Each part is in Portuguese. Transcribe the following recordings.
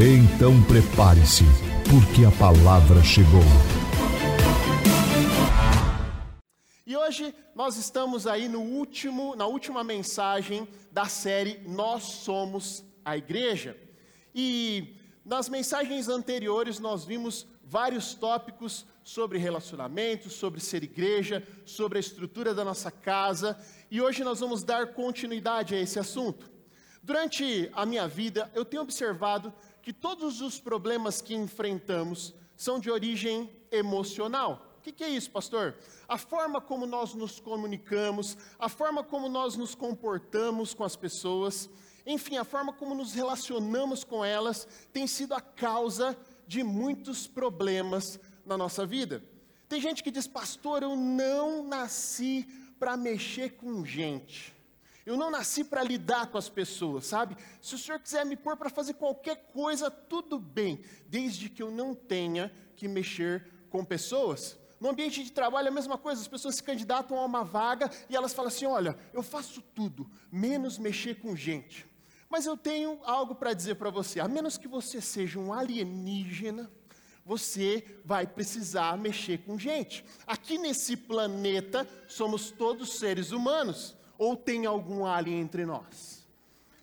Então prepare-se, porque a palavra chegou. E hoje nós estamos aí no último, na última mensagem da série Nós Somos a Igreja. E nas mensagens anteriores nós vimos vários tópicos sobre relacionamentos, sobre ser igreja, sobre a estrutura da nossa casa, e hoje nós vamos dar continuidade a esse assunto. Durante a minha vida, eu tenho observado que todos os problemas que enfrentamos são de origem emocional. O que, que, é isso, pastor? A forma como nós nos comunicamos, a forma como nós nos comportamos com as pessoas, enfim, a forma como nos relacionamos com elas tem sido a causa de muitos problemas na nossa vida. Tem gente que diz, pastor, eu não nasci para mexer com gente. Eu não nasci para lidar com as pessoas, sabe? Se o senhor quiser me pôr para fazer qualquer coisa, tudo bem, desde que eu não tenha que mexer com pessoas. No ambiente de trabalho é a mesma coisa, as pessoas se candidatam a uma vaga e elas falam assim: olha, eu faço tudo, menos mexer com gente. Mas eu tenho algo para dizer para você: a menos que você seja um alienígena, você vai precisar mexer com gente. Aqui nesse planeta somos todos seres humanos. Ou tem algum alien entre nós?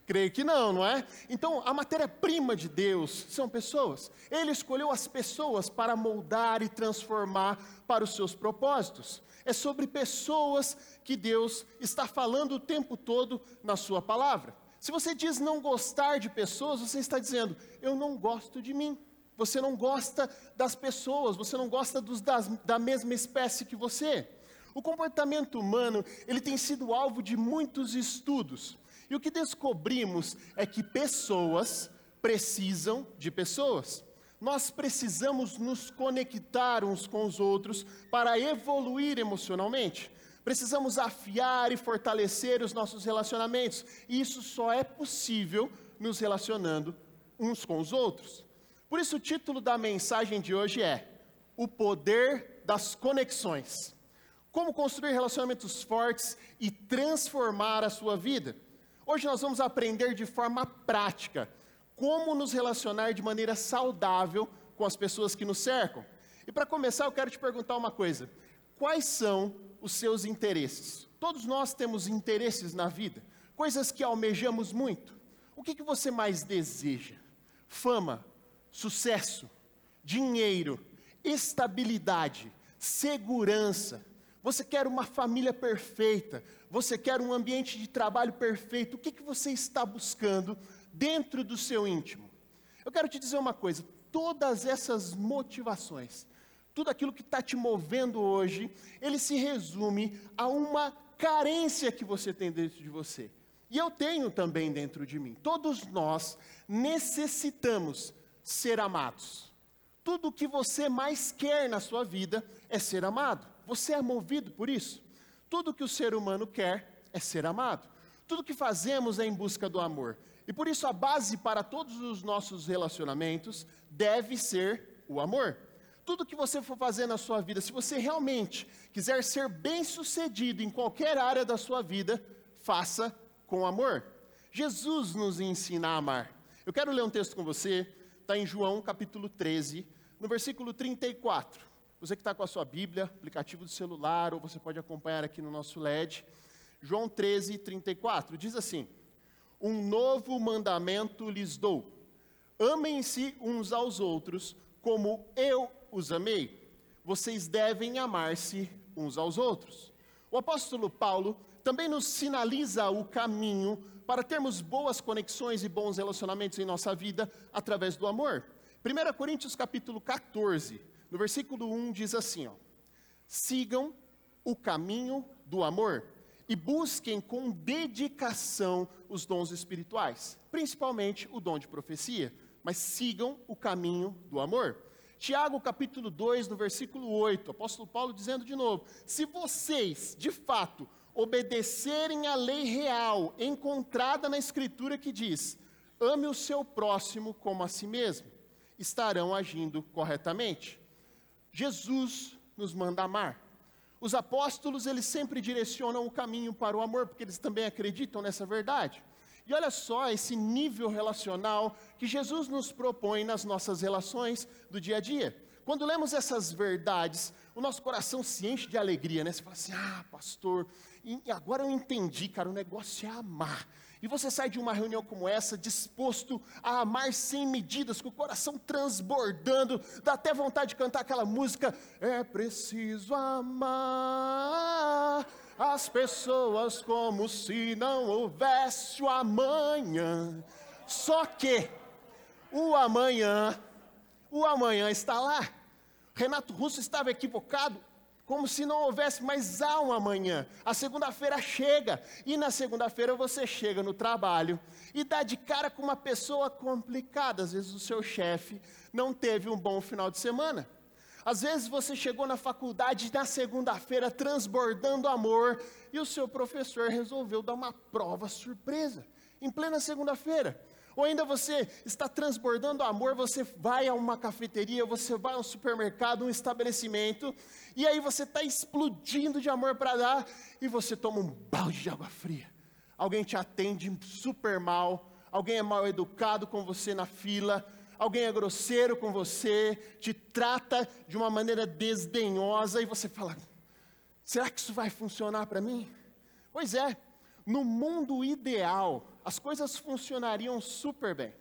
Creio que não, não é? Então, a matéria-prima de Deus são pessoas. Ele escolheu as pessoas para moldar e transformar para os seus propósitos. É sobre pessoas que Deus está falando o tempo todo na Sua palavra. Se você diz não gostar de pessoas, você está dizendo, eu não gosto de mim. Você não gosta das pessoas, você não gosta dos, das, da mesma espécie que você. O comportamento humano, ele tem sido alvo de muitos estudos. E o que descobrimos é que pessoas precisam de pessoas. Nós precisamos nos conectar uns com os outros para evoluir emocionalmente. Precisamos afiar e fortalecer os nossos relacionamentos. E isso só é possível nos relacionando uns com os outros. Por isso, o título da mensagem de hoje é O Poder das Conexões. Como construir relacionamentos fortes e transformar a sua vida. Hoje nós vamos aprender de forma prática como nos relacionar de maneira saudável com as pessoas que nos cercam. E para começar, eu quero te perguntar uma coisa: quais são os seus interesses? Todos nós temos interesses na vida, coisas que almejamos muito. O que, que você mais deseja? Fama, sucesso, dinheiro, estabilidade, segurança você quer uma família perfeita, você quer um ambiente de trabalho perfeito, o que, que você está buscando dentro do seu íntimo? Eu quero te dizer uma coisa: todas essas motivações, tudo aquilo que está te movendo hoje, ele se resume a uma carência que você tem dentro de você. E eu tenho também dentro de mim. Todos nós necessitamos ser amados. Tudo o que você mais quer na sua vida é ser amado. Você é movido por isso? Tudo que o ser humano quer é ser amado. Tudo que fazemos é em busca do amor. E por isso a base para todos os nossos relacionamentos deve ser o amor. Tudo que você for fazer na sua vida, se você realmente quiser ser bem-sucedido em qualquer área da sua vida, faça com amor. Jesus nos ensina a amar. Eu quero ler um texto com você, está em João capítulo 13, no versículo 34. Você que está com a sua Bíblia, aplicativo do celular, ou você pode acompanhar aqui no nosso LED. João 13, 34, diz assim: Um novo mandamento lhes dou: amem-se uns aos outros, como eu os amei. Vocês devem amar-se uns aos outros. O apóstolo Paulo também nos sinaliza o caminho para termos boas conexões e bons relacionamentos em nossa vida através do amor. 1 Coríntios capítulo 14, no versículo 1 diz assim: ó, sigam o caminho do amor e busquem com dedicação os dons espirituais, principalmente o dom de profecia. mas sigam o caminho do amor. Tiago capítulo 2, no versículo 8, o apóstolo Paulo dizendo de novo: Se vocês, de fato, obedecerem à lei real encontrada na Escritura que diz: ame o seu próximo como a si mesmo, estarão agindo corretamente. Jesus nos manda amar. Os apóstolos, eles sempre direcionam o caminho para o amor, porque eles também acreditam nessa verdade. E olha só esse nível relacional que Jesus nos propõe nas nossas relações do dia a dia. Quando lemos essas verdades, o nosso coração se enche de alegria, né? Você fala assim: ah, pastor, agora eu entendi, cara, o negócio é amar. E você sai de uma reunião como essa disposto a amar sem medidas, com o coração transbordando, dá até vontade de cantar aquela música: É preciso amar as pessoas como se não houvesse o amanhã. Só que o amanhã, o amanhã está lá. Renato Russo estava equivocado, como se não houvesse mais um amanhã. A segunda-feira chega, e na segunda-feira você chega no trabalho e dá de cara com uma pessoa complicada. Às vezes o seu chefe não teve um bom final de semana. Às vezes você chegou na faculdade na segunda-feira transbordando amor e o seu professor resolveu dar uma prova surpresa em plena segunda-feira. Ou ainda você está transbordando amor, você vai a uma cafeteria, você vai a um supermercado, um estabelecimento, e aí você está explodindo de amor para dar, e você toma um balde de água fria. Alguém te atende super mal, alguém é mal educado com você na fila, alguém é grosseiro com você, te trata de uma maneira desdenhosa e você fala: será que isso vai funcionar para mim? Pois é, no mundo ideal, as coisas funcionariam super bem.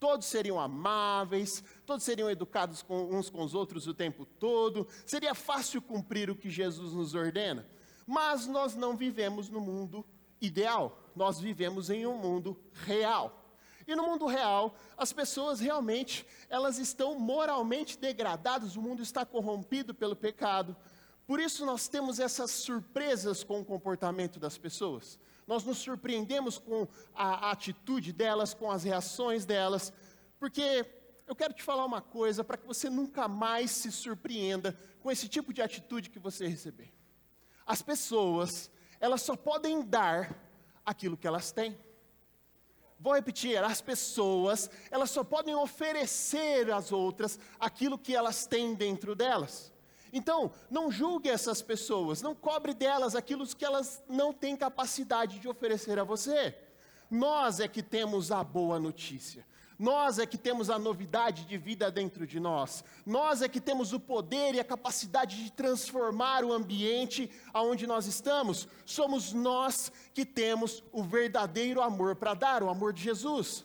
Todos seriam amáveis, todos seriam educados com, uns com os outros o tempo todo, seria fácil cumprir o que Jesus nos ordena. Mas nós não vivemos no mundo ideal, nós vivemos em um mundo real. E no mundo real, as pessoas realmente, elas estão moralmente degradadas, o mundo está corrompido pelo pecado. Por isso nós temos essas surpresas com o comportamento das pessoas. Nós nos surpreendemos com a atitude delas, com as reações delas, porque eu quero te falar uma coisa para que você nunca mais se surpreenda com esse tipo de atitude que você receber. As pessoas, elas só podem dar aquilo que elas têm. Vou repetir, as pessoas, elas só podem oferecer às outras aquilo que elas têm dentro delas. Então, não julgue essas pessoas, não cobre delas aquilo que elas não têm capacidade de oferecer a você. Nós é que temos a boa notícia. Nós é que temos a novidade de vida dentro de nós. Nós é que temos o poder e a capacidade de transformar o ambiente aonde nós estamos. Somos nós que temos o verdadeiro amor para dar, o amor de Jesus.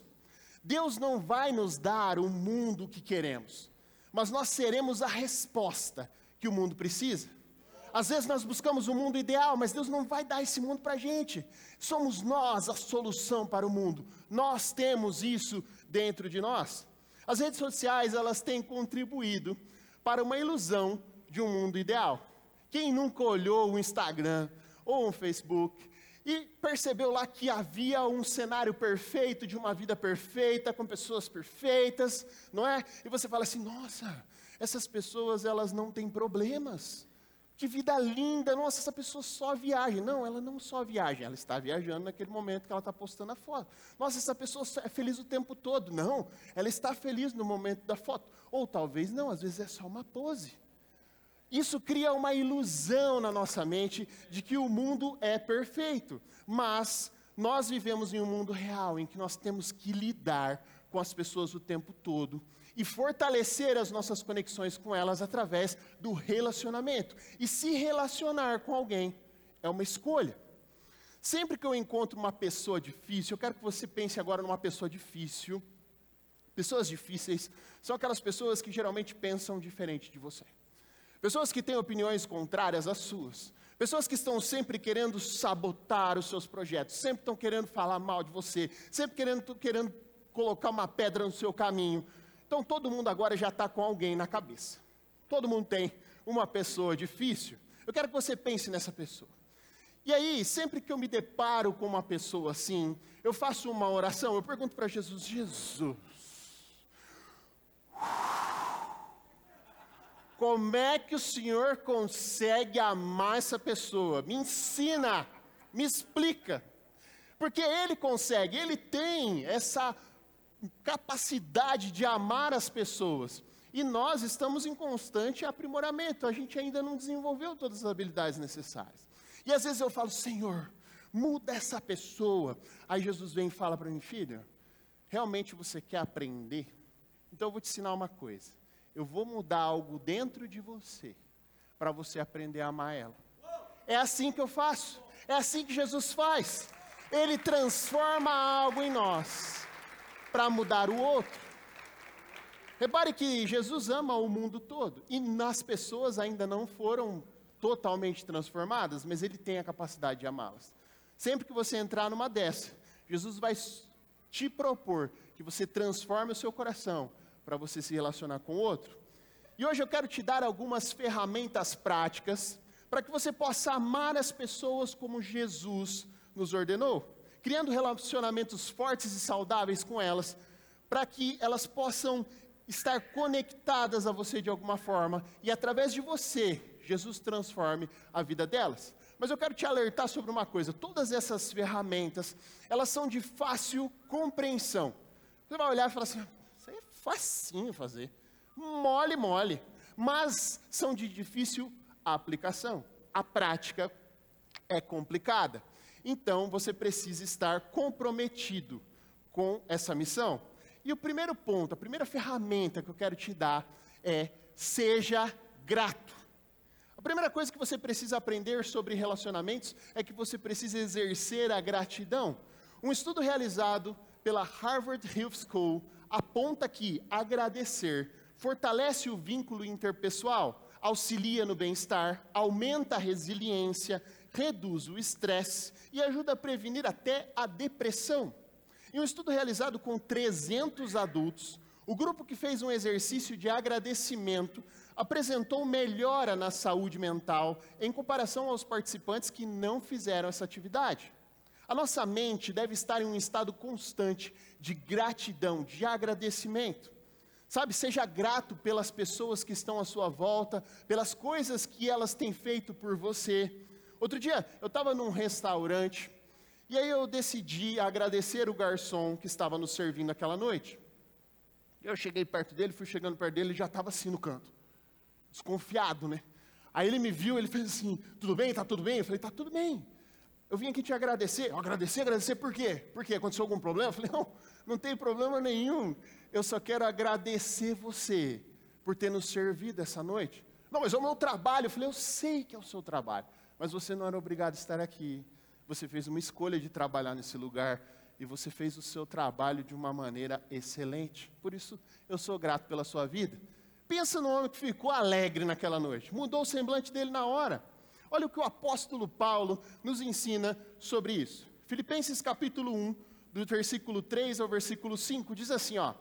Deus não vai nos dar o mundo que queremos, mas nós seremos a resposta que o mundo precisa. Às vezes nós buscamos o mundo ideal, mas Deus não vai dar esse mundo para a gente. Somos nós a solução para o mundo. Nós temos isso dentro de nós. As redes sociais, elas têm contribuído para uma ilusão de um mundo ideal. Quem nunca olhou o Instagram ou o Facebook e percebeu lá que havia um cenário perfeito de uma vida perfeita, com pessoas perfeitas, não é? E você fala assim: nossa, essas pessoas elas não têm problemas. Que vida linda, nossa, essa pessoa só viaja. Não, ela não só viaja, ela está viajando naquele momento que ela está postando a foto. Nossa, essa pessoa é feliz o tempo todo. Não, ela está feliz no momento da foto. Ou talvez não, às vezes é só uma pose. Isso cria uma ilusão na nossa mente de que o mundo é perfeito. Mas nós vivemos em um mundo real em que nós temos que lidar com as pessoas o tempo todo e fortalecer as nossas conexões com elas através do relacionamento. E se relacionar com alguém é uma escolha. Sempre que eu encontro uma pessoa difícil, eu quero que você pense agora numa pessoa difícil. Pessoas difíceis são aquelas pessoas que geralmente pensam diferente de você. Pessoas que têm opiniões contrárias às suas. Pessoas que estão sempre querendo sabotar os seus projetos, sempre estão querendo falar mal de você, sempre querendo, querendo colocar uma pedra no seu caminho, então todo mundo agora já está com alguém na cabeça. Todo mundo tem uma pessoa difícil. Eu quero que você pense nessa pessoa. E aí, sempre que eu me deparo com uma pessoa assim, eu faço uma oração, eu pergunto para Jesus: Jesus, como é que o Senhor consegue amar essa pessoa? Me ensina, me explica. Porque ele consegue, ele tem essa capacidade de amar as pessoas. E nós estamos em constante aprimoramento, a gente ainda não desenvolveu todas as habilidades necessárias. E às vezes eu falo, Senhor, muda essa pessoa. Aí Jesus vem e fala para mim, filho, realmente você quer aprender? Então eu vou te ensinar uma coisa. Eu vou mudar algo dentro de você, para você aprender a amar ela. É assim que eu faço, é assim que Jesus faz. Ele transforma algo em nós, para mudar o outro. Repare que Jesus ama o mundo todo e nas pessoas ainda não foram totalmente transformadas, mas ele tem a capacidade de amá-las. Sempre que você entrar numa dessa, Jesus vai te propor que você transforme o seu coração para você se relacionar com o outro. E hoje eu quero te dar algumas ferramentas práticas para que você possa amar as pessoas como Jesus nos ordenou, criando relacionamentos fortes e saudáveis com elas, para que elas possam estar conectadas a você de alguma forma e através de você, Jesus transforme a vida delas. Mas eu quero te alertar sobre uma coisa: todas essas ferramentas, elas são de fácil compreensão. Você vai olhar e falar assim: isso aí é facinho fazer, mole, mole, mas são de difícil aplicação. A prática é complicada. Então você precisa estar comprometido com essa missão. E o primeiro ponto, a primeira ferramenta que eu quero te dar é seja grato. A primeira coisa que você precisa aprender sobre relacionamentos é que você precisa exercer a gratidão. Um estudo realizado pela Harvard Health School aponta que agradecer fortalece o vínculo interpessoal, auxilia no bem-estar, aumenta a resiliência, reduz o estresse e ajuda a prevenir até a depressão. Em um estudo realizado com 300 adultos, o grupo que fez um exercício de agradecimento apresentou melhora na saúde mental em comparação aos participantes que não fizeram essa atividade. A nossa mente deve estar em um estado constante de gratidão, de agradecimento. Sabe, seja grato pelas pessoas que estão à sua volta, pelas coisas que elas têm feito por você. Outro dia, eu estava num restaurante e aí eu decidi agradecer o garçom que estava nos servindo aquela noite. Eu cheguei perto dele, fui chegando perto dele, ele já estava assim no canto, desconfiado, né? Aí ele me viu, ele fez assim: Tudo bem? Tá tudo bem? Eu falei: Tá tudo bem. Eu vim aqui te agradecer. Eu agradecer, agradecer por quê? Porque aconteceu algum problema? Eu falei: Não, não tem problema nenhum. Eu só quero agradecer você por ter nos servido essa noite. Não, mas é o meu trabalho. Eu falei: Eu sei que é o seu trabalho, mas você não era obrigado a estar aqui. Você fez uma escolha de trabalhar nesse lugar e você fez o seu trabalho de uma maneira excelente. Por isso, eu sou grato pela sua vida. Pensa no homem que ficou alegre naquela noite, mudou o semblante dele na hora. Olha o que o apóstolo Paulo nos ensina sobre isso. Filipenses capítulo 1, do versículo 3 ao versículo 5, diz assim: ó,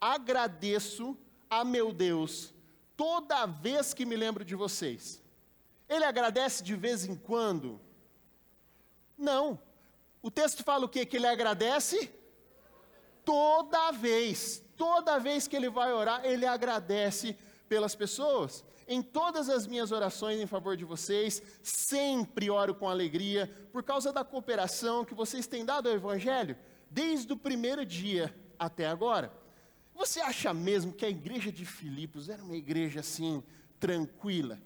agradeço a meu Deus toda vez que me lembro de vocês. Ele agradece de vez em quando, não. O texto fala o quê? Que ele agradece toda vez. Toda vez que ele vai orar, ele agradece pelas pessoas. Em todas as minhas orações em favor de vocês, sempre oro com alegria, por causa da cooperação que vocês têm dado ao Evangelho, desde o primeiro dia até agora. Você acha mesmo que a igreja de Filipos era uma igreja assim, tranquila?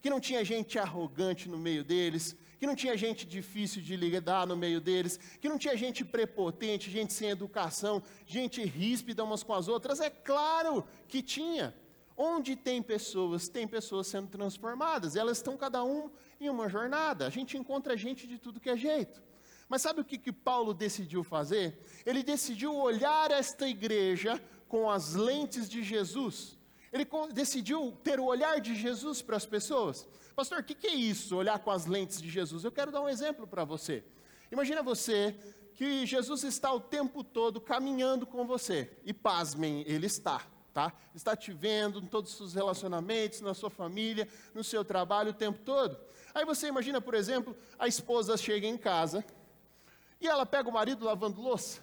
Que não tinha gente arrogante no meio deles, que não tinha gente difícil de lidar no meio deles, que não tinha gente prepotente, gente sem educação, gente ríspida umas com as outras. É claro que tinha. Onde tem pessoas, tem pessoas sendo transformadas, elas estão cada um em uma jornada. A gente encontra gente de tudo que é jeito. Mas sabe o que, que Paulo decidiu fazer? Ele decidiu olhar esta igreja com as lentes de Jesus. Ele decidiu ter o olhar de Jesus para as pessoas. Pastor, o que, que é isso, olhar com as lentes de Jesus? Eu quero dar um exemplo para você. Imagina você que Jesus está o tempo todo caminhando com você. E pasmem, Ele está, tá? Está te vendo em todos os seus relacionamentos, na sua família, no seu trabalho o tempo todo. Aí você imagina, por exemplo, a esposa chega em casa e ela pega o marido lavando louça.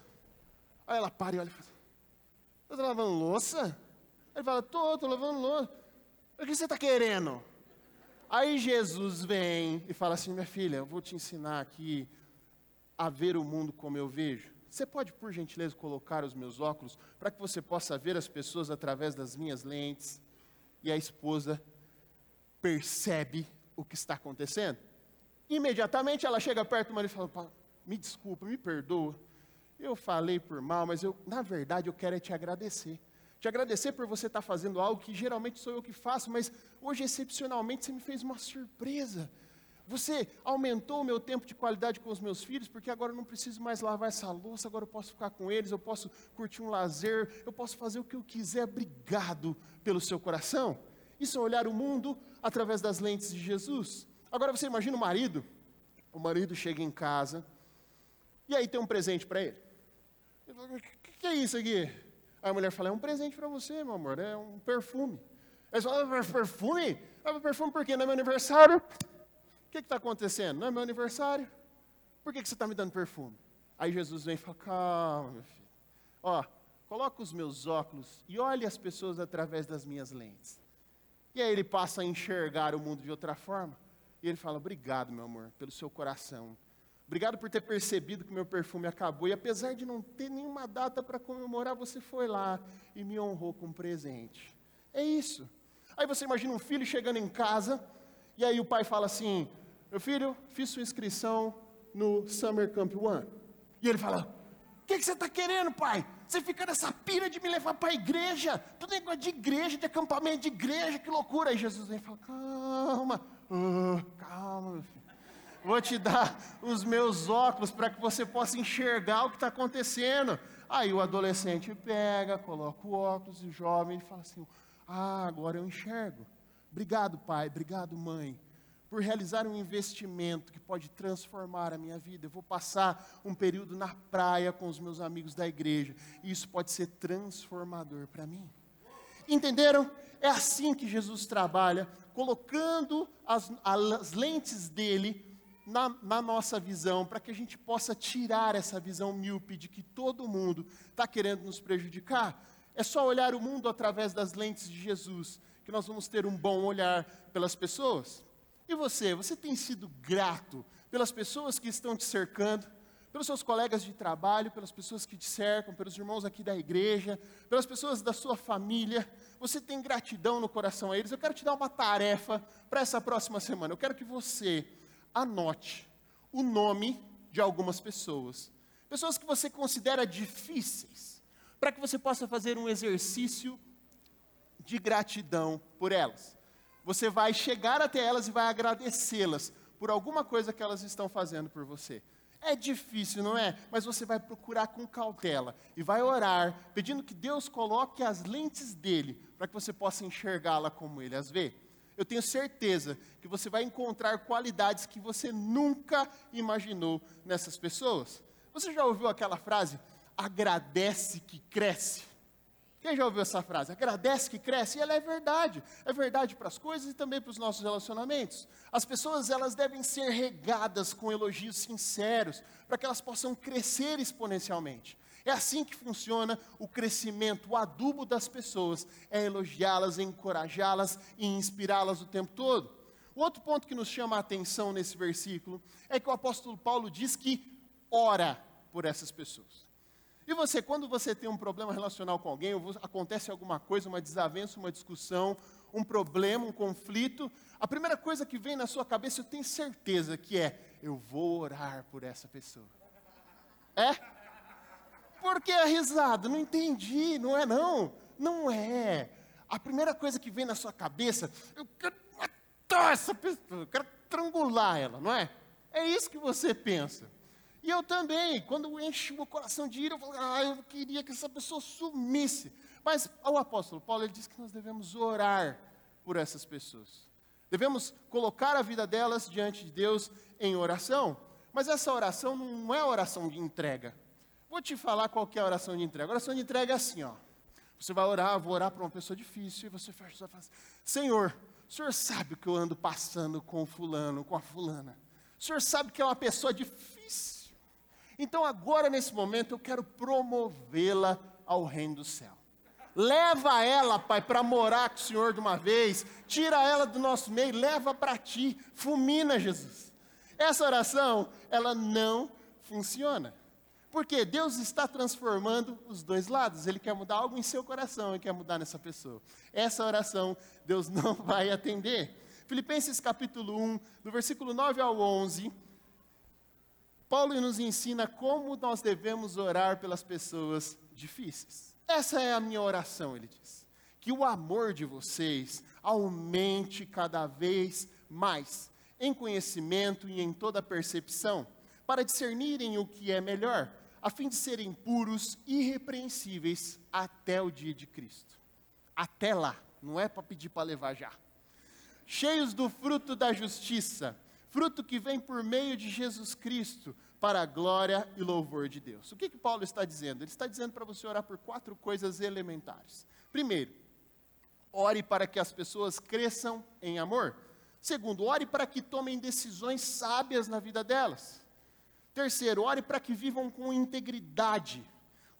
Aí ela para e olha e fala, está lavando louça? Ele fala, estou, estou lavando louça. O que você está querendo? Aí Jesus vem e fala assim: minha filha, eu vou te ensinar aqui a ver o mundo como eu vejo. Você pode, por gentileza, colocar os meus óculos para que você possa ver as pessoas através das minhas lentes? E a esposa percebe o que está acontecendo. Imediatamente ela chega perto do marido e fala: Me desculpa, me perdoa. Eu falei por mal, mas eu, na verdade, eu quero é te agradecer. Te agradecer por você estar fazendo algo que geralmente sou eu que faço, mas hoje, excepcionalmente, você me fez uma surpresa. Você aumentou o meu tempo de qualidade com os meus filhos, porque agora eu não preciso mais lavar essa louça, agora eu posso ficar com eles, eu posso curtir um lazer, eu posso fazer o que eu quiser. Obrigado pelo seu coração. Isso é olhar o mundo através das lentes de Jesus. Agora você imagina o marido, o marido chega em casa, e aí tem um presente para ele. O que, que é isso aqui? Aí a mulher fala, é um presente para você, meu amor, é um perfume. Aí você fala, perfume? Ah, perfume por quê? Não é meu aniversário? O que está acontecendo? Não é meu aniversário? Por que, que você está me dando perfume? Aí Jesus vem e fala, calma, meu filho. Ó, coloca os meus óculos e olhe as pessoas através das minhas lentes. E aí ele passa a enxergar o mundo de outra forma. E ele fala, obrigado, meu amor, pelo seu coração. Obrigado por ter percebido que meu perfume acabou. E apesar de não ter nenhuma data para comemorar, você foi lá e me honrou com um presente. É isso. Aí você imagina um filho chegando em casa, e aí o pai fala assim: Meu filho, fiz sua inscrição no Summer Camp One. E ele fala: O que, que, você está querendo, pai? Você fica nessa pira de me levar para a igreja? Tudo negócio de igreja, de acampamento de igreja, que loucura. Aí Jesus vem e fala: Calma, uh, calma, meu filho vou te dar os meus óculos para que você possa enxergar o que está acontecendo. Aí o adolescente pega, coloca o óculos, e o jovem fala assim: Ah, agora eu enxergo. Obrigado, pai, obrigado, mãe, por realizar um investimento que pode transformar a minha vida. Eu vou passar um período na praia com os meus amigos da igreja, e isso pode ser transformador para mim. Entenderam? É assim que Jesus trabalha, colocando as, as lentes dele na, na nossa visão, para que a gente possa tirar essa visão míope de que todo mundo está querendo nos prejudicar. É só olhar o mundo através das lentes de Jesus, que nós vamos ter um bom olhar pelas pessoas. E você, você tem sido grato pelas pessoas que estão te cercando, pelos seus colegas de trabalho, pelas pessoas que te cercam, pelos irmãos aqui da igreja, pelas pessoas da sua família. Você tem gratidão no coração a eles. Eu quero te dar uma tarefa para essa próxima semana. Eu quero que você anote o nome de algumas pessoas. Pessoas que você considera difíceis, para que você possa fazer um exercício de gratidão por elas. Você vai chegar até elas e vai agradecê-las por alguma coisa que elas estão fazendo por você. É difícil, não é? Mas você vai procurar com cautela e vai orar, pedindo que Deus coloque as lentes dele para que você possa enxergá-la como ele as vê eu tenho certeza que você vai encontrar qualidades que você nunca imaginou nessas pessoas. Você já ouviu aquela frase? Agradece que cresce. Quem já ouviu essa frase? Agradece que cresce, e ela é verdade. É verdade para as coisas e também para os nossos relacionamentos. As pessoas, elas devem ser regadas com elogios sinceros, para que elas possam crescer exponencialmente. É assim que funciona o crescimento, o adubo das pessoas, é elogiá-las, encorajá-las e inspirá-las o tempo todo. O outro ponto que nos chama a atenção nesse versículo é que o apóstolo Paulo diz que ora por essas pessoas. E você, quando você tem um problema relacional com alguém, acontece alguma coisa, uma desavença, uma discussão, um problema, um conflito, a primeira coisa que vem na sua cabeça, eu tenho certeza que é: eu vou orar por essa pessoa. É? Por que a risada? Não entendi, não é não. Não é. A primeira coisa que vem na sua cabeça, eu quero matar essa pessoa, eu quero estrangular ela, não é? É isso que você pensa. E eu também, quando enche o coração de ira, eu falo, ah, eu queria que essa pessoa sumisse. Mas o apóstolo Paulo, ele diz que nós devemos orar por essas pessoas. Devemos colocar a vida delas diante de Deus em oração. Mas essa oração não é oração de entrega. Vou te falar qual é a oração de entrega. A oração de entrega é assim, ó. Você vai orar, vou orar para uma pessoa difícil, e você fecha sua face. Senhor, o senhor sabe o que eu ando passando com o fulano, com a fulana. O senhor sabe que é uma pessoa difícil. Então agora, nesse momento, eu quero promovê-la ao reino do céu. Leva ela, Pai, para morar com o Senhor de uma vez. Tira ela do nosso meio, leva para ti. Fulmina, Jesus. Essa oração, ela não funciona. Porque Deus está transformando os dois lados. Ele quer mudar algo em seu coração, ele quer mudar nessa pessoa. Essa oração Deus não vai atender. Filipenses capítulo 1, do versículo 9 ao 11, Paulo nos ensina como nós devemos orar pelas pessoas difíceis. Essa é a minha oração, ele diz. Que o amor de vocês aumente cada vez mais em conhecimento e em toda percepção, para discernirem o que é melhor a fim de serem puros, irrepreensíveis até o dia de Cristo. Até lá, não é para pedir para levar já. Cheios do fruto da justiça, fruto que vem por meio de Jesus Cristo, para a glória e louvor de Deus. O que, que Paulo está dizendo? Ele está dizendo para você orar por quatro coisas elementares. Primeiro, ore para que as pessoas cresçam em amor. Segundo, ore para que tomem decisões sábias na vida delas. Terceiro, ore para que vivam com integridade.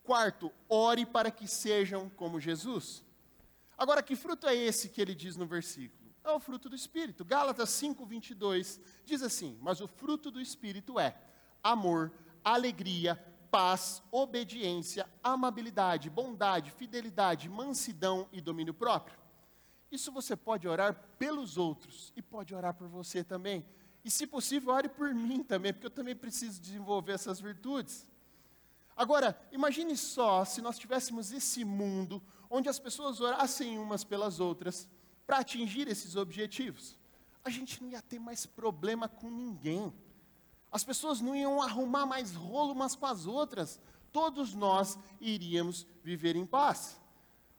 Quarto, ore para que sejam como Jesus. Agora, que fruto é esse que ele diz no versículo? É o fruto do Espírito. Gálatas 5, 22 diz assim: Mas o fruto do Espírito é amor, alegria, paz, obediência, amabilidade, bondade, fidelidade, mansidão e domínio próprio. Isso você pode orar pelos outros e pode orar por você também. E, se possível, ore por mim também, porque eu também preciso desenvolver essas virtudes. Agora, imagine só se nós tivéssemos esse mundo onde as pessoas orassem umas pelas outras para atingir esses objetivos. A gente não ia ter mais problema com ninguém. As pessoas não iam arrumar mais rolo umas com as outras. Todos nós iríamos viver em paz.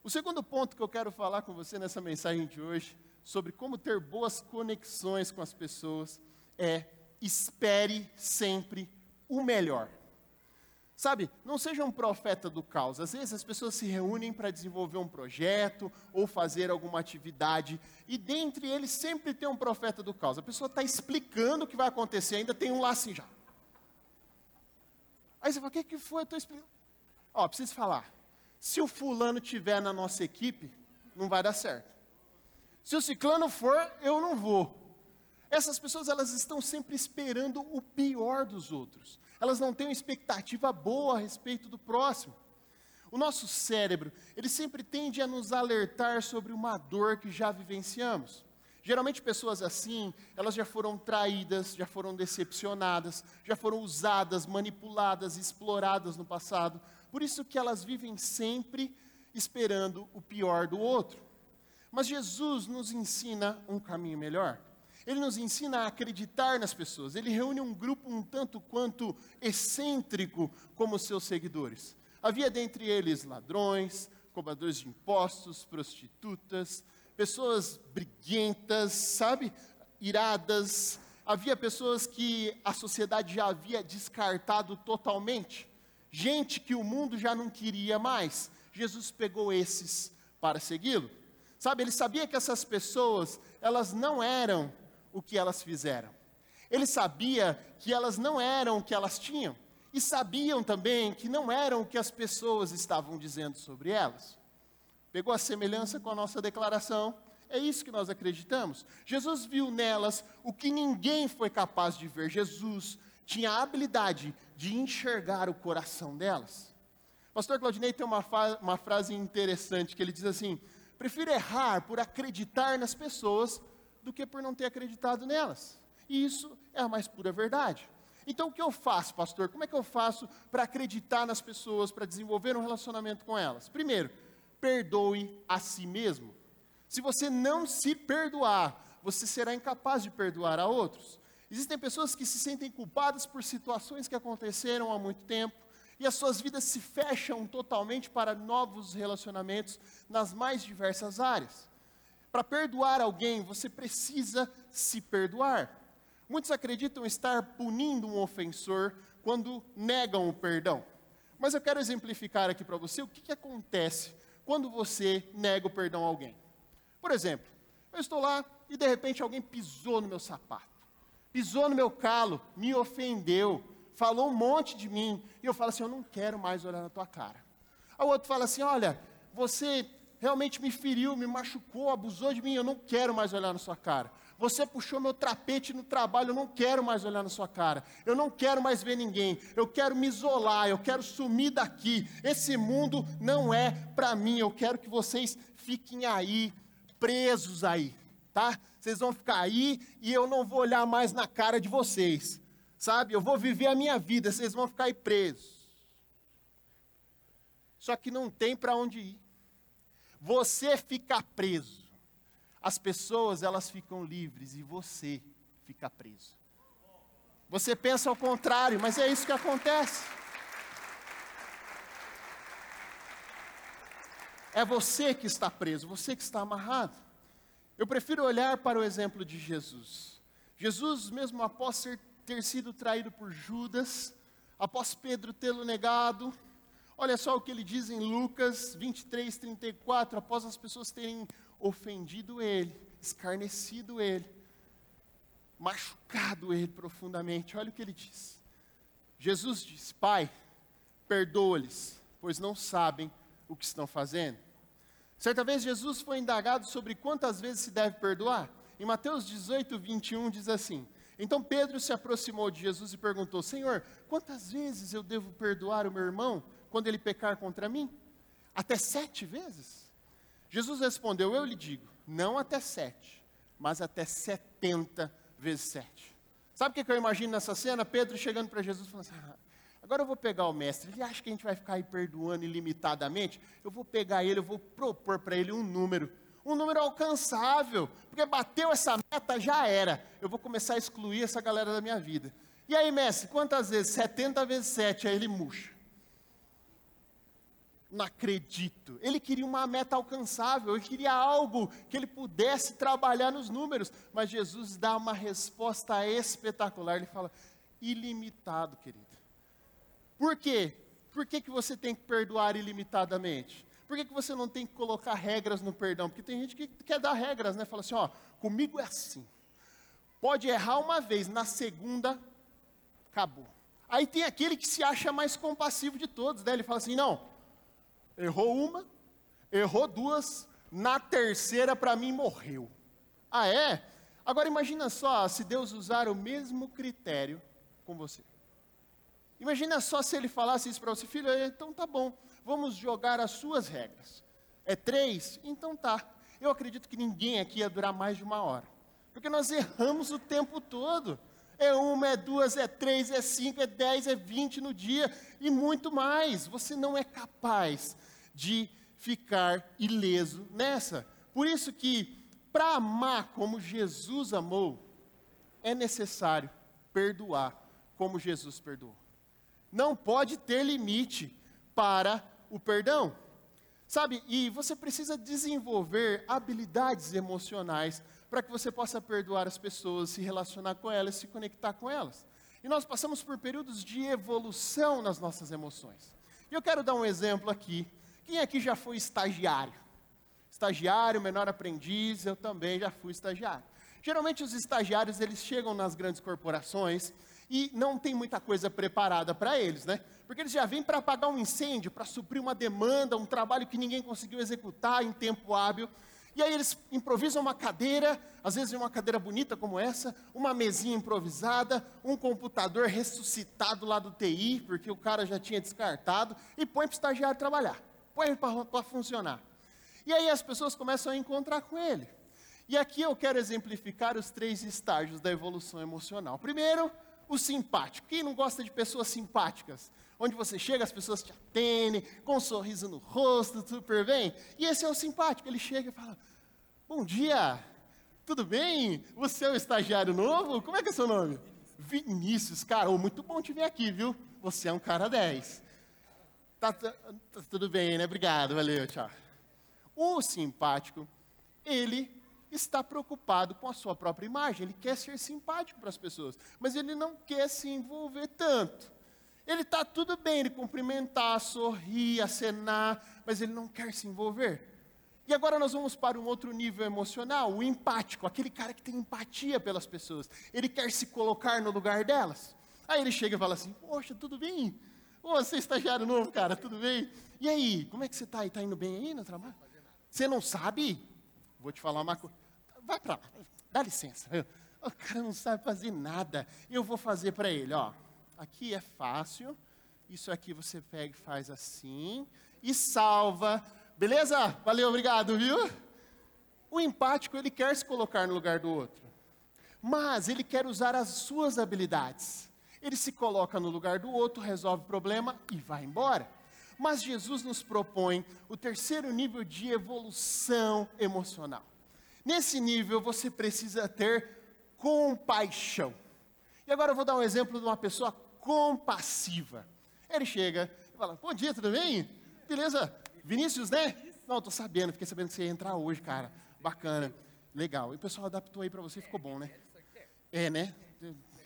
O segundo ponto que eu quero falar com você nessa mensagem de hoje, sobre como ter boas conexões com as pessoas, é espere sempre o melhor. Sabe, não seja um profeta do caos. Às vezes as pessoas se reúnem para desenvolver um projeto ou fazer alguma atividade, e dentre eles sempre tem um profeta do caos. A pessoa está explicando o que vai acontecer, ainda tem um lá assim já. Aí você fala: o que, que foi? Eu estou explicando. Ó, preciso falar. Se o fulano tiver na nossa equipe, não vai dar certo. Se o ciclano for, eu não vou. Essas pessoas elas estão sempre esperando o pior dos outros. Elas não têm uma expectativa boa a respeito do próximo. O nosso cérebro, ele sempre tende a nos alertar sobre uma dor que já vivenciamos. Geralmente pessoas assim, elas já foram traídas, já foram decepcionadas, já foram usadas, manipuladas, exploradas no passado. Por isso que elas vivem sempre esperando o pior do outro. Mas Jesus nos ensina um caminho melhor. Ele nos ensina a acreditar nas pessoas. Ele reúne um grupo um tanto quanto excêntrico como seus seguidores. Havia dentre eles ladrões, cobradores de impostos, prostitutas, pessoas briguentas, sabe? Iradas. Havia pessoas que a sociedade já havia descartado totalmente. Gente que o mundo já não queria mais. Jesus pegou esses para segui-lo. Sabe, ele sabia que essas pessoas, elas não eram o que elas fizeram. Ele sabia que elas não eram o que elas tinham. E sabiam também que não eram o que as pessoas estavam dizendo sobre elas. Pegou a semelhança com a nossa declaração? É isso que nós acreditamos. Jesus viu nelas o que ninguém foi capaz de ver. Jesus tinha a habilidade de enxergar o coração delas. pastor Claudinei tem uma, uma frase interessante que ele diz assim: prefiro errar por acreditar nas pessoas do que por não ter acreditado nelas. E isso é a mais pura verdade. Então, o que eu faço, pastor? Como é que eu faço para acreditar nas pessoas, para desenvolver um relacionamento com elas? Primeiro, perdoe a si mesmo. Se você não se perdoar, você será incapaz de perdoar a outros. Existem pessoas que se sentem culpadas por situações que aconteceram há muito tempo e as suas vidas se fecham totalmente para novos relacionamentos nas mais diversas áreas. Para perdoar alguém, você precisa se perdoar. Muitos acreditam estar punindo um ofensor quando negam o perdão. Mas eu quero exemplificar aqui para você o que, que acontece quando você nega o perdão a alguém. Por exemplo, eu estou lá e de repente alguém pisou no meu sapato, pisou no meu calo, me ofendeu, falou um monte de mim, e eu falo assim: Eu não quero mais olhar na tua cara. O outro fala assim: Olha, você realmente me feriu, me machucou, abusou de mim, eu não quero mais olhar na sua cara. Você puxou meu tapete no trabalho, eu não quero mais olhar na sua cara. Eu não quero mais ver ninguém. Eu quero me isolar, eu quero sumir daqui. Esse mundo não é para mim. Eu quero que vocês fiquem aí, presos aí, tá? Vocês vão ficar aí e eu não vou olhar mais na cara de vocês. Sabe? Eu vou viver a minha vida, vocês vão ficar aí presos. Só que não tem para onde ir. Você fica preso as pessoas elas ficam livres e você fica preso. Você pensa ao contrário, mas é isso que acontece. É você que está preso, você que está amarrado. Eu prefiro olhar para o exemplo de Jesus. Jesus, mesmo após ser, ter sido traído por Judas, após Pedro tê-lo negado, olha só o que ele diz em Lucas 23, 34, após as pessoas terem ofendido ele, escarnecido ele, machucado ele profundamente. Olha o que ele diz. Jesus disse: Pai, perdoa-lhes, pois não sabem o que estão fazendo. Certa vez Jesus foi indagado sobre quantas vezes se deve perdoar. Em Mateus 18, 21 diz assim: Então Pedro se aproximou de Jesus e perguntou: Senhor, quantas vezes eu devo perdoar o meu irmão quando ele pecar contra mim? Até sete vezes? Jesus respondeu: Eu lhe digo, não até sete, mas até setenta vezes sete. Sabe o que, eu imagino nessa cena? Pedro chegando para Jesus e falando assim: ah, agora eu vou pegar o mestre, ele acha que a gente vai ficar aí perdoando ilimitadamente? Eu vou pegar ele, eu vou propor para ele um número, um número alcançável, porque bateu essa meta, já era. Eu vou começar a excluir essa galera da minha vida. E aí, mestre, quantas vezes? 70 vezes 7, aí ele murcha não acredito. Ele queria uma meta alcançável, ele queria algo que ele pudesse trabalhar nos números. Mas Jesus dá uma resposta espetacular. Ele fala: ilimitado, querido. Por quê? Por que, que você tem que perdoar ilimitadamente? Por que, que você não tem que colocar regras no perdão? Porque tem gente que quer dar regras, né? Fala assim: ó, comigo é assim. Pode errar uma vez, na segunda, acabou. Aí tem aquele que se acha mais compassivo de todos, né? Ele fala assim: não, Errou uma, errou duas, na terceira para mim morreu. Ah, é? Agora imagina só se Deus usar o mesmo critério com você. Imagina só se ele falasse isso para você, filho, então tá bom, vamos jogar as suas regras. É três? Então tá. Eu acredito que ninguém aqui ia durar mais de uma hora. Porque nós erramos o tempo todo. É uma, é duas, é três, é cinco, é dez, é vinte no dia e muito mais. Você não é capaz de ficar ileso nessa. Por isso que, para amar como Jesus amou, é necessário perdoar como Jesus perdoou. Não pode ter limite para o perdão. Sabe, e você precisa desenvolver habilidades emocionais para que você possa perdoar as pessoas, se relacionar com elas, se conectar com elas. E nós passamos por períodos de evolução nas nossas emoções. E eu quero dar um exemplo aqui quem aqui já foi estagiário? Estagiário, menor aprendiz, eu também já fui estagiário. Geralmente os estagiários, eles chegam nas grandes corporações e não tem muita coisa preparada para eles, né? Porque eles já vêm para apagar um incêndio, para suprir uma demanda, um trabalho que ninguém conseguiu executar em tempo hábil. E aí eles improvisam uma cadeira, às vezes uma cadeira bonita como essa, uma mesinha improvisada, um computador ressuscitado lá do TI, porque o cara já tinha descartado, e põe para o estagiário trabalhar põe para funcionar. E aí as pessoas começam a encontrar com ele. E aqui eu quero exemplificar os três estágios da evolução emocional. Primeiro, o simpático. Quem não gosta de pessoas simpáticas? Onde você chega, as pessoas te atendem, com um sorriso no rosto, super bem. E esse é o simpático. Ele chega e fala: Bom dia, tudo bem? Você é o estagiário novo? Como é que é seu nome? Vinícius, cara, oh, muito bom te ver aqui, viu? Você é um cara 10. Tá, tá, tá, tudo bem, né? Obrigado, valeu, tchau. O simpático, ele está preocupado com a sua própria imagem, ele quer ser simpático para as pessoas, mas ele não quer se envolver tanto. Ele está tudo bem, ele cumprimentar, sorrir, acenar, mas ele não quer se envolver. E agora nós vamos para um outro nível emocional, o empático, aquele cara que tem empatia pelas pessoas. Ele quer se colocar no lugar delas. Aí ele chega e fala assim: Poxa, tudo bem? Ô, você é estagiário novo, cara, tudo bem? E aí, como é que você está? Está indo bem aí no trabalho? Você não sabe? Vou te falar uma coisa. Vai para lá, dá licença. O cara não sabe fazer nada. Eu vou fazer para ele, ó. Aqui é fácil. Isso aqui você pega e faz assim e salva. Beleza? Valeu, obrigado, viu? O empático, ele quer se colocar no lugar do outro. Mas ele quer usar as suas habilidades. Ele se coloca no lugar do outro, resolve o problema e vai embora. Mas Jesus nos propõe o terceiro nível de evolução emocional. Nesse nível você precisa ter compaixão. E agora eu vou dar um exemplo de uma pessoa compassiva. Ele chega e fala: Bom dia, tudo bem? Beleza? Vinícius, né? Não, tô sabendo, fiquei sabendo que você ia entrar hoje, cara. Bacana, legal. E o pessoal adaptou aí para você, ficou bom, né? É, né?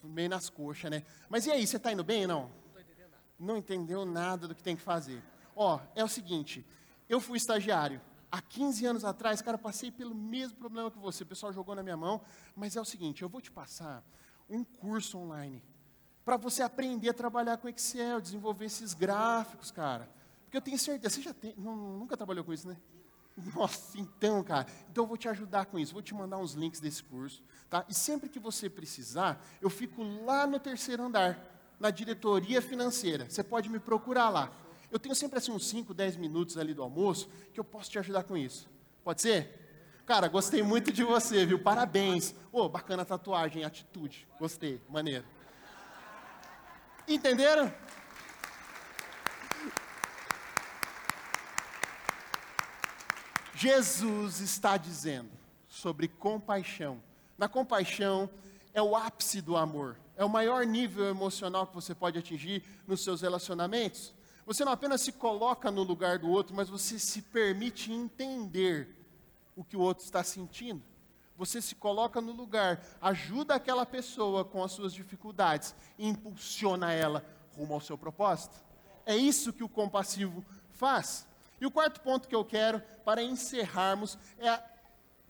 Meio nas coxas, né? Mas e aí, você está indo bem ou não? Não entendeu nada do que tem que fazer. Ó, é o seguinte, eu fui estagiário. Há 15 anos atrás, cara, passei pelo mesmo problema que você. O pessoal jogou na minha mão. Mas é o seguinte, eu vou te passar um curso online para você aprender a trabalhar com Excel, desenvolver esses gráficos, cara. Porque eu tenho certeza, você já tem, nunca trabalhou com isso, né? Nossa, então, cara, então eu vou te ajudar com isso, vou te mandar uns links desse curso, tá? E sempre que você precisar, eu fico lá no terceiro andar, na diretoria financeira. Você pode me procurar lá. Eu tenho sempre assim uns 5, 10 minutos ali do almoço que eu posso te ajudar com isso. Pode ser? Cara, gostei muito de você, viu? Parabéns. Ô, oh, bacana a tatuagem, atitude. Gostei, maneiro. Entenderam? Jesus está dizendo sobre compaixão. Na compaixão é o ápice do amor, é o maior nível emocional que você pode atingir nos seus relacionamentos. Você não apenas se coloca no lugar do outro, mas você se permite entender o que o outro está sentindo. Você se coloca no lugar, ajuda aquela pessoa com as suas dificuldades e impulsiona ela rumo ao seu propósito. É isso que o compassivo faz. E o quarto ponto que eu quero, para encerrarmos, é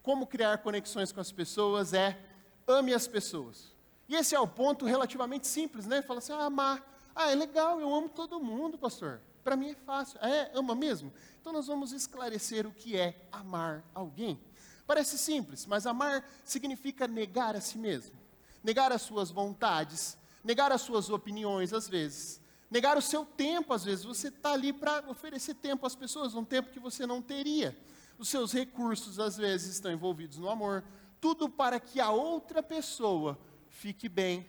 como criar conexões com as pessoas, é ame as pessoas. E esse é o ponto relativamente simples, né? Fala assim, ah, amar. Ah, é legal, eu amo todo mundo, pastor. Para mim é fácil. É, ama mesmo? Então nós vamos esclarecer o que é amar alguém. Parece simples, mas amar significa negar a si mesmo, negar as suas vontades, negar as suas opiniões, às vezes, negar o seu tempo, às vezes. Você está ali para oferecer tempo às pessoas, um tempo que você não teria. Os seus recursos, às vezes, estão envolvidos no amor. Tudo para que a outra pessoa fique bem.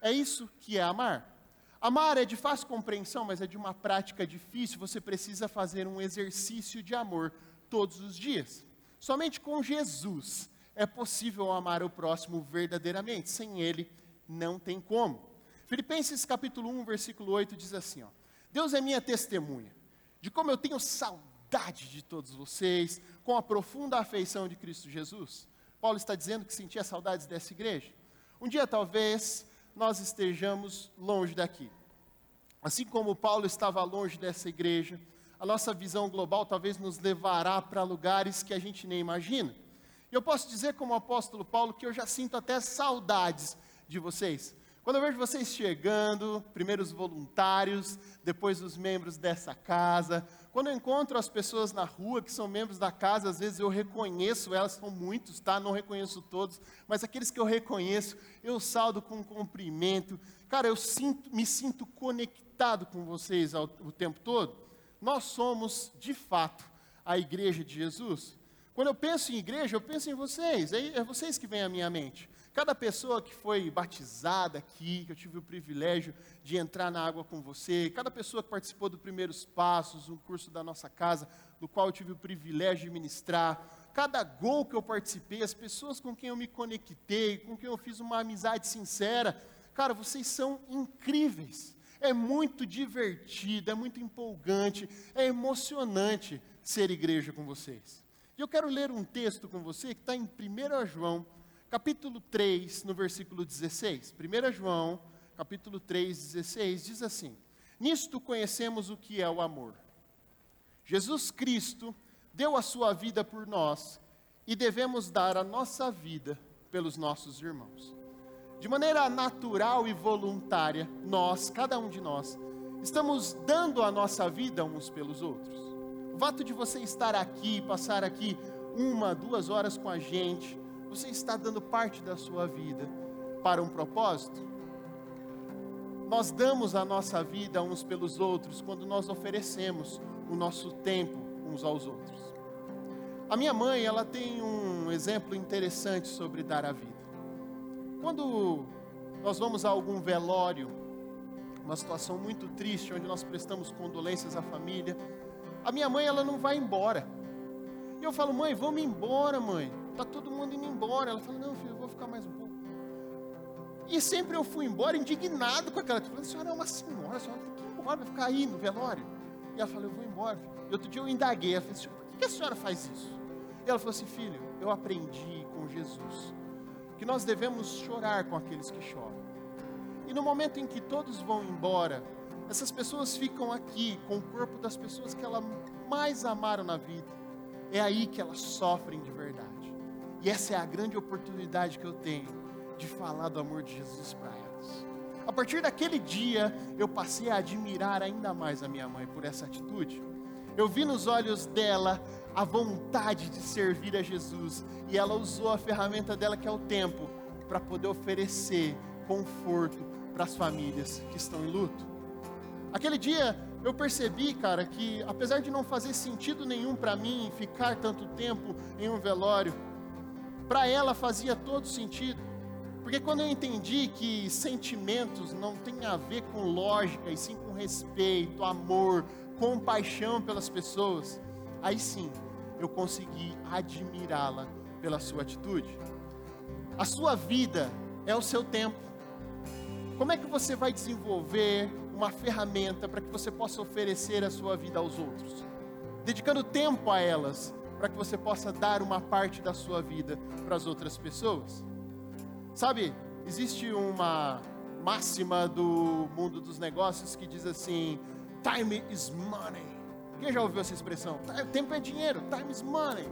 É isso que é amar. Amar é de fácil compreensão, mas é de uma prática difícil. Você precisa fazer um exercício de amor todos os dias. Somente com Jesus é possível amar o próximo verdadeiramente. Sem Ele, não tem como. Filipenses capítulo 1, versículo 8 diz assim, ó: Deus é minha testemunha de como eu tenho saudade de todos vocês, com a profunda afeição de Cristo Jesus. Paulo está dizendo que sentia saudades dessa igreja. Um dia talvez nós estejamos longe daqui. Assim como Paulo estava longe dessa igreja, a nossa visão global talvez nos levará para lugares que a gente nem imagina. E eu posso dizer, como apóstolo Paulo, que eu já sinto até saudades de vocês. Quando eu vejo vocês chegando, primeiro os voluntários, depois os membros dessa casa, quando eu encontro as pessoas na rua que são membros da casa, às vezes eu reconheço elas, são muitos, tá? Não reconheço todos, mas aqueles que eu reconheço, eu saldo com um cumprimento. Cara, eu sinto, me sinto conectado com vocês ao, o tempo todo. Nós somos, de fato, a igreja de Jesus. Quando eu penso em igreja, eu penso em vocês, é, é vocês que vêm à minha mente. Cada pessoa que foi batizada aqui, que eu tive o privilégio de entrar na água com você, cada pessoa que participou dos primeiros passos, um curso da nossa casa, do qual eu tive o privilégio de ministrar, cada gol que eu participei, as pessoas com quem eu me conectei, com quem eu fiz uma amizade sincera, cara, vocês são incríveis. É muito divertido, é muito empolgante, é emocionante ser igreja com vocês. E eu quero ler um texto com você que está em 1 João capítulo 3, no versículo 16. 1 João, capítulo 3, 16, diz assim: Nisto conhecemos o que é o amor. Jesus Cristo deu a sua vida por nós e devemos dar a nossa vida pelos nossos irmãos. De maneira natural e voluntária, nós, cada um de nós, Estamos dando a nossa vida uns pelos outros. O fato de você estar aqui, passar aqui uma, duas horas com a gente, você está dando parte da sua vida para um propósito? Nós damos a nossa vida uns pelos outros quando nós oferecemos o nosso tempo uns aos outros. A minha mãe, ela tem um exemplo interessante sobre dar a vida. Quando nós vamos a algum velório, uma situação muito triste, onde nós prestamos condolências à família, a minha mãe, ela não vai embora. E eu falo, mãe, vamos embora, mãe. Tá todo mundo indo embora. Ela fala, não, filho, eu vou ficar mais um pouco. E sempre eu fui embora indignado com aquela. Falei, a senhora é uma senhora, a senhora tem que ir embora, vai ficar aí no velório. E ela falou, eu vou embora. Filho. E outro dia eu indaguei, ela falou, por que a senhora faz isso? E ela falou assim, filho, eu aprendi com Jesus que nós devemos chorar com aqueles que choram. E no momento em que todos vão embora, essas pessoas ficam aqui com o corpo das pessoas que elas mais amaram na vida. É aí que elas sofrem de verdade. E essa é a grande oportunidade que eu tenho de falar do amor de Jesus para elas. A partir daquele dia, eu passei a admirar ainda mais a minha mãe por essa atitude. Eu vi nos olhos dela a vontade de servir a Jesus, e ela usou a ferramenta dela, que é o tempo, para poder oferecer conforto para as famílias que estão em luto. Aquele dia eu percebi, cara, que apesar de não fazer sentido nenhum para mim ficar tanto tempo em um velório, para ela fazia todo sentido. Porque quando eu entendi que sentimentos não têm a ver com lógica, e sim com respeito, amor, compaixão pelas pessoas, aí sim eu consegui admirá-la pela sua atitude. A sua vida é o seu tempo. Como é que você vai desenvolver uma ferramenta para que você possa oferecer a sua vida aos outros? Dedicando tempo a elas, para que você possa dar uma parte da sua vida para as outras pessoas? Sabe, existe uma máxima do mundo dos negócios que diz assim: time is money. Quem já ouviu essa expressão? Tempo é dinheiro, time is money.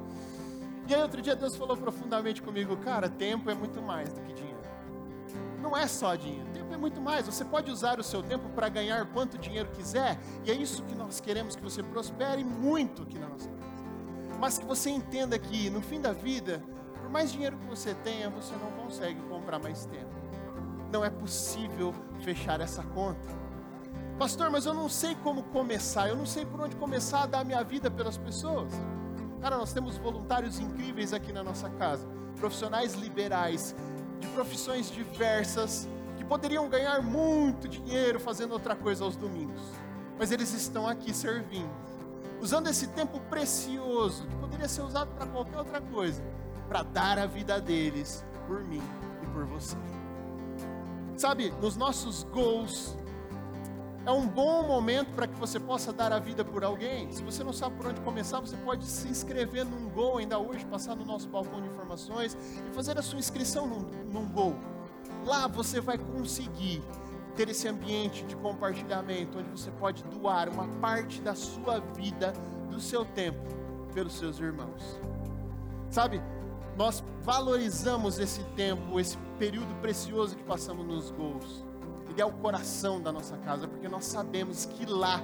E aí outro dia Deus falou profundamente comigo, cara, tempo é muito mais do que dinheiro. Não é só dinheiro, tempo é muito mais. Você pode usar o seu tempo para ganhar quanto dinheiro quiser, e é isso que nós queremos que você prospere muito aqui na nossa casa. Mas que você entenda que no fim da vida, por mais dinheiro que você tenha, você não consegue comprar mais tempo. Não é possível fechar essa conta. Pastor, mas eu não sei como começar, eu não sei por onde começar a dar minha vida pelas pessoas. Cara, nós temos voluntários incríveis aqui na nossa casa, profissionais liberais, de profissões diversas, que poderiam ganhar muito dinheiro fazendo outra coisa aos domingos, mas eles estão aqui servindo, usando esse tempo precioso, que poderia ser usado para qualquer outra coisa, para dar a vida deles por mim e por você. Sabe, nos nossos gols, é um bom momento para que você possa dar a vida por alguém. Se você não sabe por onde começar, você pode se inscrever num Gol ainda hoje, passar no nosso balcão de informações e fazer a sua inscrição num, num Gol. Lá você vai conseguir ter esse ambiente de compartilhamento, onde você pode doar uma parte da sua vida, do seu tempo, pelos seus irmãos. Sabe, nós valorizamos esse tempo, esse período precioso que passamos nos gols ele é o coração da nossa casa, porque nós sabemos que lá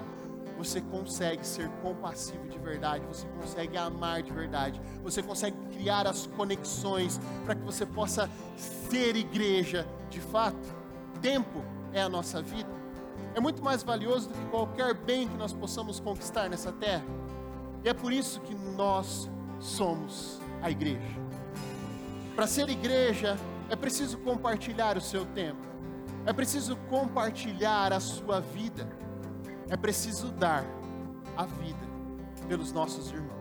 você consegue ser compassivo de verdade, você consegue amar de verdade, você consegue criar as conexões para que você possa ser igreja de fato. Tempo é a nossa vida, é muito mais valioso do que qualquer bem que nós possamos conquistar nessa terra, e é por isso que nós somos a igreja. Para ser igreja, é preciso compartilhar o seu tempo. É preciso compartilhar a sua vida. É preciso dar a vida pelos nossos irmãos.